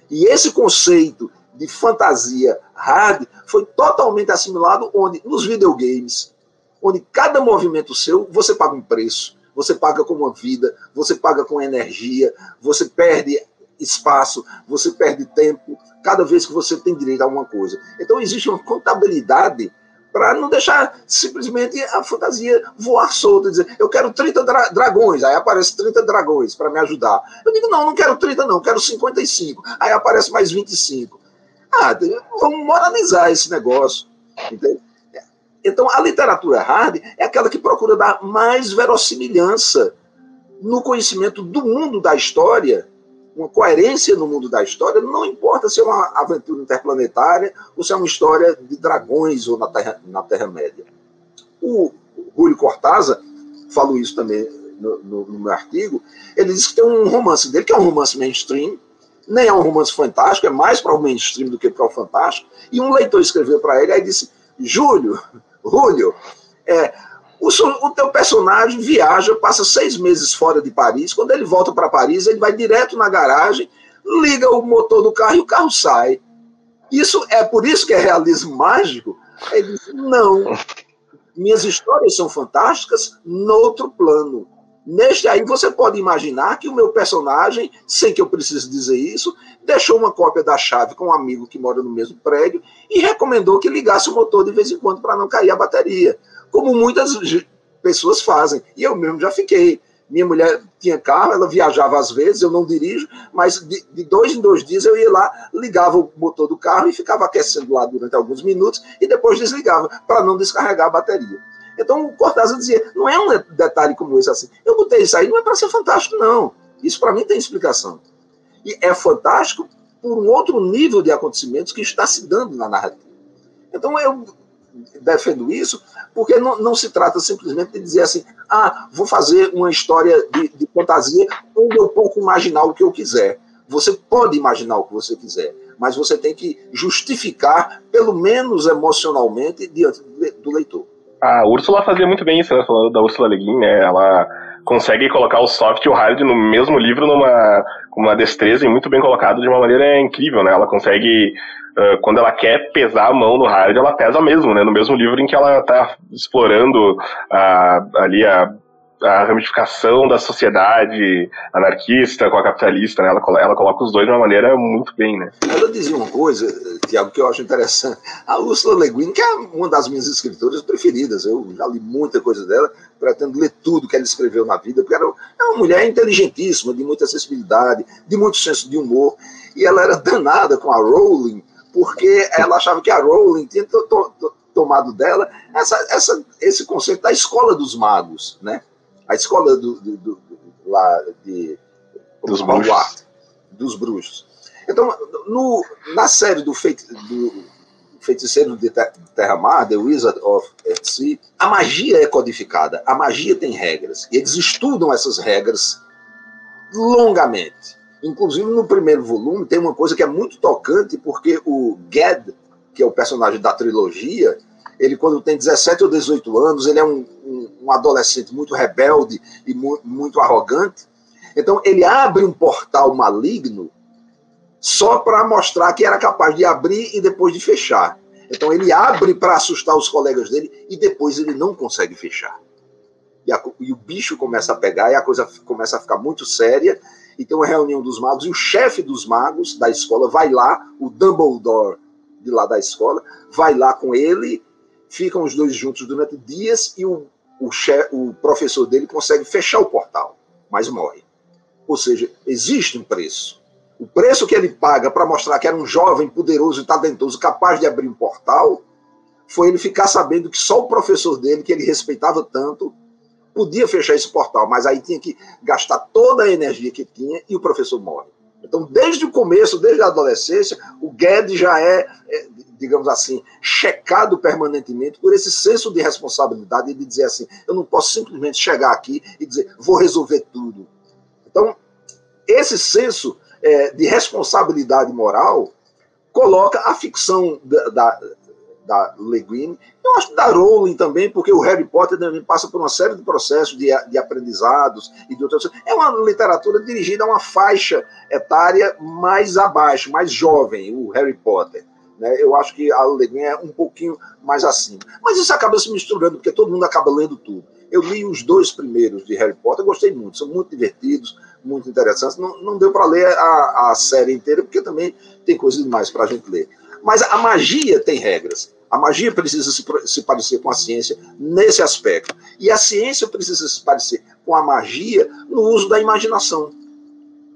E esse conceito de fantasia hard foi totalmente assimilado onde nos videogames, onde cada movimento seu você paga um preço, você paga com uma vida, você paga com energia, você perde espaço, você perde tempo cada vez que você tem direito a alguma coisa. Então existe uma contabilidade para não deixar simplesmente a fantasia voar solta, dizer, eu quero 30 dra dragões, aí aparece 30 dragões para me ajudar. Eu digo, não, não quero 30 não, quero 55. Aí aparece mais 25. Ah, vamos moralizar esse negócio. Então, a literatura hard é aquela que procura dar mais verossimilhança no conhecimento do mundo da história, uma coerência no mundo da história, não importa se é uma aventura interplanetária ou se é uma história de dragões ou na Terra, na terra Média. O Rúlio Cortázar falou isso também no, no, no meu artigo. Ele disse que tem um romance dele, que é um romance mainstream, nem é um romance fantástico, é mais para o mainstream do que para o fantástico. E um leitor escreveu para ele, aí disse: Júlio, Rúlio, é, o, o teu personagem viaja, passa seis meses fora de Paris. Quando ele volta para Paris, ele vai direto na garagem, liga o motor do carro e o carro sai. Isso é por isso que é realismo mágico? Ele disse: não. Minhas histórias são fantásticas no outro plano. Neste aí você pode imaginar que o meu personagem, sem que eu precise dizer isso, deixou uma cópia da chave com um amigo que mora no mesmo prédio e recomendou que ligasse o motor de vez em quando para não cair a bateria, como muitas pessoas fazem. E eu mesmo já fiquei. Minha mulher tinha carro, ela viajava às vezes, eu não dirijo, mas de, de dois em dois dias eu ia lá, ligava o motor do carro e ficava aquecendo lá durante alguns minutos e depois desligava para não descarregar a bateria. Então o Cortázar dizia: não é um detalhe como esse assim. Eu botei isso aí, não é para ser fantástico, não. Isso para mim tem explicação. E é fantástico por um outro nível de acontecimentos que está se dando na narrativa. Então eu defendo isso porque não, não se trata simplesmente de dizer assim: ah, vou fazer uma história de, de fantasia onde eu pouco imaginar o que eu quiser. Você pode imaginar o que você quiser, mas você tem que justificar, pelo menos emocionalmente, diante do leitor. A Úrsula fazia muito bem isso, né? Falando da Úrsula Le Guin, né? Ela consegue colocar o soft e o hard no mesmo livro numa uma destreza e muito bem colocado de uma maneira incrível, né? Ela consegue, uh, quando ela quer pesar a mão no hard, ela pesa mesmo, né? No mesmo livro em que ela está explorando uh, ali a a ramificação da sociedade anarquista com a capitalista, né? Ela, ela coloca os dois de uma maneira muito bem, né? Ela dizia uma coisa, Tiago, que eu acho interessante. A Ursula Le Guin, que é uma das minhas escritoras preferidas, eu já li muita coisa dela, pretendo ler tudo que ela escreveu na vida, porque era é uma mulher inteligentíssima, de muita acessibilidade, de muito senso de humor, e ela era danada com a Rowling, porque ela achava que a Rowling tinha to to tomado dela essa, essa, esse conceito da escola dos magos, né? A escola do, do, do, lá de dos bruxos. dos bruxos. Então, no, na série do, feiti, do Feiticeiro de Terra-Mar, The Wizard of Earthsea, a magia é codificada, a magia tem regras, e eles estudam essas regras longamente. Inclusive, no primeiro volume, tem uma coisa que é muito tocante, porque o Ged, que é o personagem da trilogia, ele quando tem 17 ou 18 anos, ele é um, um, um adolescente muito rebelde e mu muito arrogante. Então ele abre um portal maligno só para mostrar que era capaz de abrir e depois de fechar. Então ele abre para assustar os colegas dele e depois ele não consegue fechar. E, a, e, o bicho começa a pegar e a coisa começa a ficar muito séria. E tem uma reunião dos magos e o chefe dos magos da escola vai lá, o Dumbledore de lá da escola, vai lá com ele, ficam os dois juntos durante dias e o, o, chefe, o professor dele consegue fechar o portal, mas morre. Ou seja, existe um preço. O preço que ele paga para mostrar que era um jovem poderoso e talentoso, capaz de abrir um portal, foi ele ficar sabendo que só o professor dele, que ele respeitava tanto, podia fechar esse portal, mas aí tinha que gastar toda a energia que tinha e o professor morre. Então, desde o começo, desde a adolescência, o Guedes já é, é, digamos assim, checado permanentemente por esse senso de responsabilidade de dizer assim: eu não posso simplesmente chegar aqui e dizer, vou resolver tudo. Então, esse senso é, de responsabilidade moral coloca a ficção da, da, da Le Guin, eu acho que da Rowling também, porque o Harry Potter também passa por uma série de processos de, de aprendizados e de outras É uma literatura dirigida a uma faixa etária mais abaixo, mais jovem, o Harry Potter. Né? Eu acho que a Le Guin é um pouquinho mais acima. Mas isso acaba se misturando, porque todo mundo acaba lendo tudo. Eu li os dois primeiros de Harry Potter, gostei muito, são muito divertidos, muito interessantes. Não, não deu para ler a, a série inteira, porque também tem coisas demais para a gente ler. Mas a magia tem regras. A magia precisa se, se parecer com a ciência nesse aspecto. E a ciência precisa se parecer com a magia no uso da imaginação.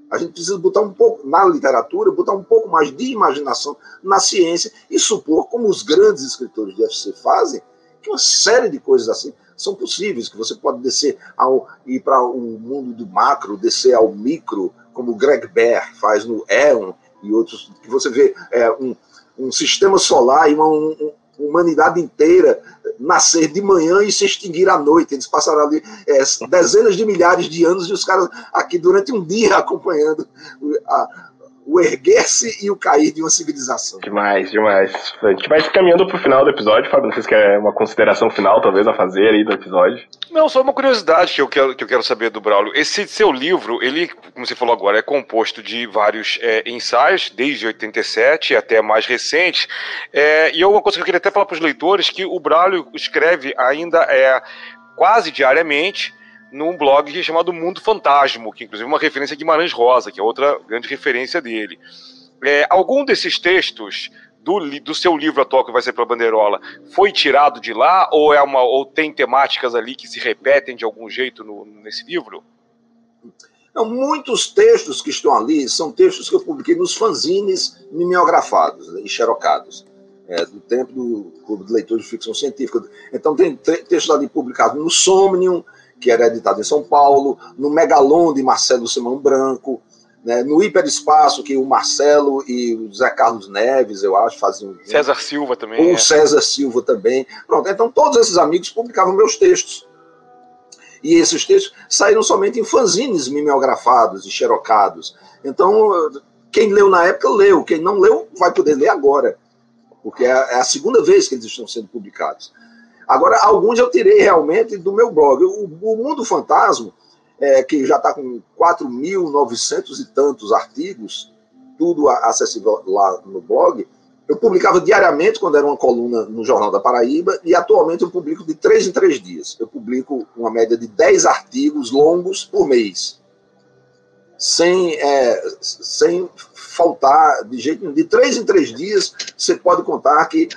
A gente precisa botar um pouco, na literatura, botar um pouco mais de imaginação na ciência e supor, como os grandes escritores de FC fazem, que uma série de coisas assim são possíveis, que você pode descer ao ir para o mundo do macro, descer ao micro, como Greg Bear faz no Éon e outros, que você vê é, um, um sistema solar e uma um, humanidade inteira nascer de manhã e se extinguir à noite. Eles passaram ali é, dezenas de milhares de anos e os caras aqui durante um dia acompanhando a, o erguer-se e o cair de uma civilização. Demais, demais. A gente vai caminhando para o final do episódio, Fábio. Não sei se quer uma consideração final, talvez, a fazer aí do episódio. Não, só uma curiosidade que eu quero, que eu quero saber do Braulio. Esse seu livro, ele, como você falou agora, é composto de vários é, ensaios, desde 87 até mais recentes. É, e uma coisa que eu queria até falar para os leitores, que o Braulio escreve ainda é quase diariamente num blog chamado Mundo Fantasmo, que inclusive é uma referência a Guimarães Rosa, que é outra grande referência dele. É, algum desses textos do, do seu livro atual que vai ser para a Bandeirola foi tirado de lá ou é uma ou tem temáticas ali que se repetem de algum jeito no, nesse livro? Não, muitos textos que estão ali são textos que eu publiquei nos fanzines mimeografados né, e xerocados. É, do tempo do Clube de Leitores de Ficção Científica. Então, tem textos ali publicados no Somnium, que era editado em São Paulo, no Megalon de Marcelo Simão Branco, né, no Hiperespaço, que o Marcelo e o Zé Carlos Neves, eu acho, faziam. César Silva também. O é. César Silva também. Pronto, então todos esses amigos publicavam meus textos. E esses textos saíram somente em fanzines mimeografados e xerocados. Então, quem leu na época, leu. Quem não leu, vai poder ler agora. Porque é a segunda vez que eles estão sendo publicados. Agora, alguns eu tirei realmente do meu blog. O, o Mundo Fantasma, é, que já está com 4.900 e tantos artigos, tudo acessível lá no blog, eu publicava diariamente quando era uma coluna no Jornal da Paraíba e atualmente eu publico de três em três dias. Eu publico uma média de 10 artigos longos por mês sem, é, sem faltar de jeito nenhum. De três em três dias, você pode contar que.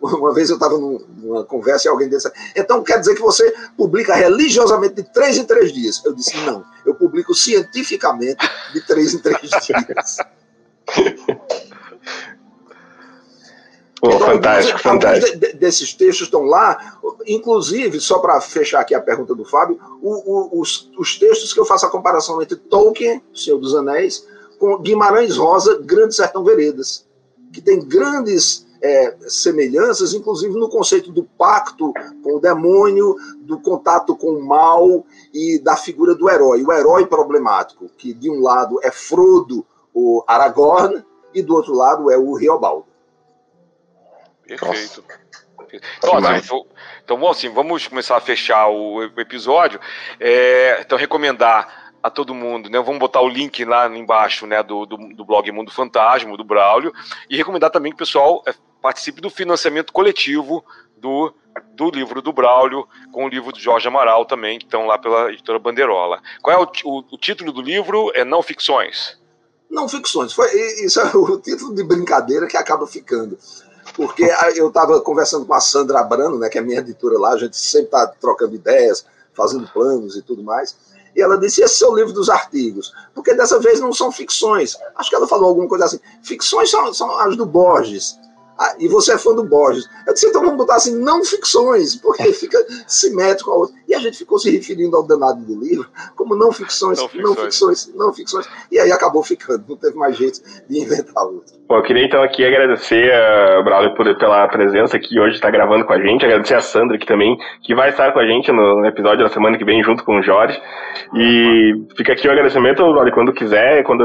Uma vez eu estava numa conversa e alguém disse: então quer dizer que você publica religiosamente de três em três dias? Eu disse: não, eu publico cientificamente de três em três dias. Pô, então, fantástico, alguns, fantástico. Alguns desses textos estão lá, inclusive, só para fechar aqui a pergunta do Fábio, o, o, os, os, textos que eu faço a comparação entre Tolkien, Senhor dos Anéis, com Guimarães Rosa, Grande Sertão Veredas, que tem grandes é, semelhanças, inclusive no conceito do pacto com o demônio, do contato com o mal e da figura do herói, o herói problemático, que de um lado é Frodo, o Aragorn, e do outro lado é o Riobaldo. Perfeito. Então, assim, então, bom, assim, vamos começar a fechar o episódio. É, então, recomendar a todo mundo, né? Vamos botar o link lá embaixo, né, do, do, do blog Mundo Fantasma, do Braulio, e recomendar também que o pessoal é, participe do financiamento coletivo do, do livro do Braulio, com o livro do Jorge Amaral também, que estão lá pela editora Bandeirola. Qual é o, o, o título do livro? É Não Ficções. Não ficções. Foi, isso é o título de brincadeira que acaba ficando. Porque eu estava conversando com a Sandra Abrano, né, que é minha editora lá, a gente sempre está trocando ideias, fazendo planos e tudo mais. E ela disse: esse é o livro dos artigos. Porque dessa vez não são ficções. Acho que ela falou alguma coisa assim. Ficções são, são as do Borges. Ah, e você é fã do Borges. Eu disse, então vamos botar assim, não ficções, porque fica simétrico ao outro. E a gente ficou se referindo ao danado do livro como não ficções, não ficções, não ficções, não ficções. E aí acabou ficando, não teve mais jeito de inventar outro. Bom, eu queria então aqui agradecer a Braulio por, pela presença aqui hoje, está gravando com a gente, agradecer a Sandra que também, que vai estar com a gente no episódio da semana que vem junto com o Jorge. E fica aqui o agradecimento, Braulio, quando quiser, quando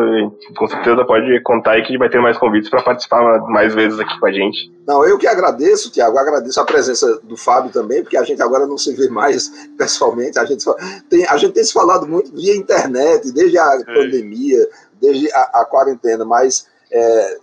com certeza pode contar aí que vai ter mais convites para participar mais vezes aqui com a gente gente. Não, eu que agradeço, Tiago, agradeço a presença do Fábio também, porque a gente agora não se vê mais pessoalmente, a gente tem, a gente tem se falado muito via internet, desde a é. pandemia, desde a, a quarentena, mas é,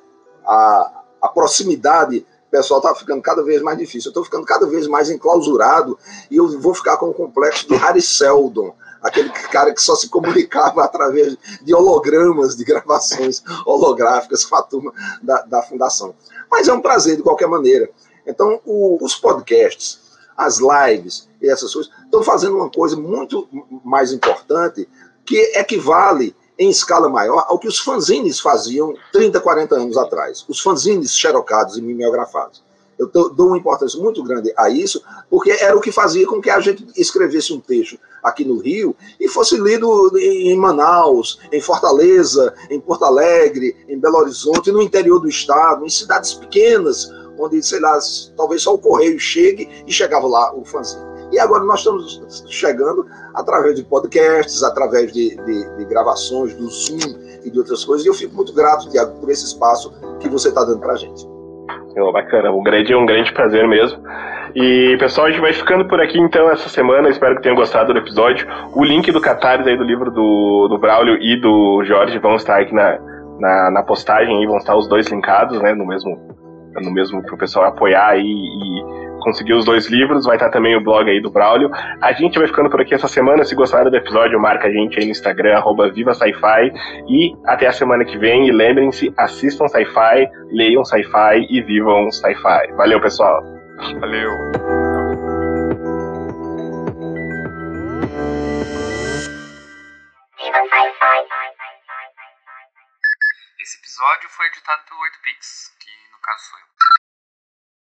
a, a proximidade pessoal está ficando cada vez mais difícil. Eu estou ficando cada vez mais enclausurado e eu vou ficar com o complexo de Harry Seldon, aquele cara que só se comunicava através de hologramas, de gravações holográficas com a turma da, da fundação mas é um prazer de qualquer maneira. Então, o, os podcasts, as lives e essas coisas estão fazendo uma coisa muito mais importante que equivale em escala maior ao que os fanzines faziam 30, 40 anos atrás. Os fanzines xerocados e mimeografados. Eu dou uma importância muito grande a isso, porque era o que fazia com que a gente escrevesse um texto aqui no Rio e fosse lido em Manaus, em Fortaleza, em Porto Alegre, em Belo Horizonte, no interior do estado, em cidades pequenas, onde, sei lá, talvez só o correio chegue e chegava lá o fanzine. E agora nós estamos chegando através de podcasts, através de, de, de gravações, do Zoom e de outras coisas, e eu fico muito grato, Tiago, por esse espaço que você está dando para a gente. Oh, bacana, um grande, um grande prazer mesmo. E pessoal, a gente vai ficando por aqui então essa semana. Espero que tenham gostado do episódio. O link do Catarse aí do livro do, do Braulio e do Jorge vão estar aqui na, na, na postagem e vão estar os dois linkados, né? No mesmo, no mesmo para o pessoal apoiar e, e conseguir os dois livros, vai estar também o blog aí do Braulio. A gente vai ficando por aqui essa semana. Se gostaram do episódio, marca a gente aí no Instagram, arroba Viva Sci-Fi. E até a semana que vem. E lembrem-se, assistam Sci-Fi, leiam Sci-Fi e vivam Sci-Fi. Valeu, pessoal! Valeu! Esse episódio foi editado pelo 8pix, que